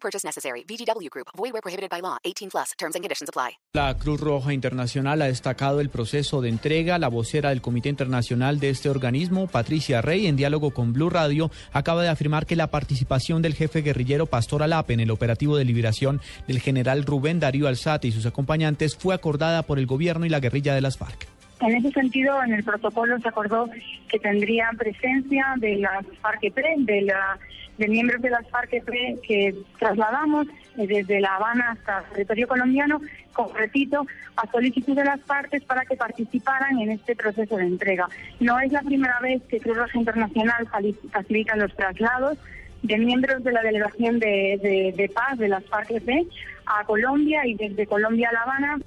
Purchase necessary. Group. Void where prohibited by law. 18 plus. Terms and conditions apply. La Cruz Roja Internacional ha destacado el proceso de entrega. La vocera del Comité Internacional de este organismo, Patricia Rey, en diálogo con Blue Radio, acaba de afirmar que la participación del jefe guerrillero Pastor Alape en el operativo de liberación del general Rubén Darío Alzate y sus acompañantes fue acordada por el gobierno y la guerrilla de las FARC. En ese sentido, en el protocolo se acordó que tendrían presencia de las FARC-EP, de, la, de miembros de las FARC-EP que trasladamos eh, desde La Habana hasta el territorio colombiano, con repito, a solicitud de las partes para que participaran en este proceso de entrega. No es la primera vez que Cruz Roja Internacional facilita los traslados de miembros de la delegación de, de, paz de las FARC-EP a Colombia y desde Colombia a La Habana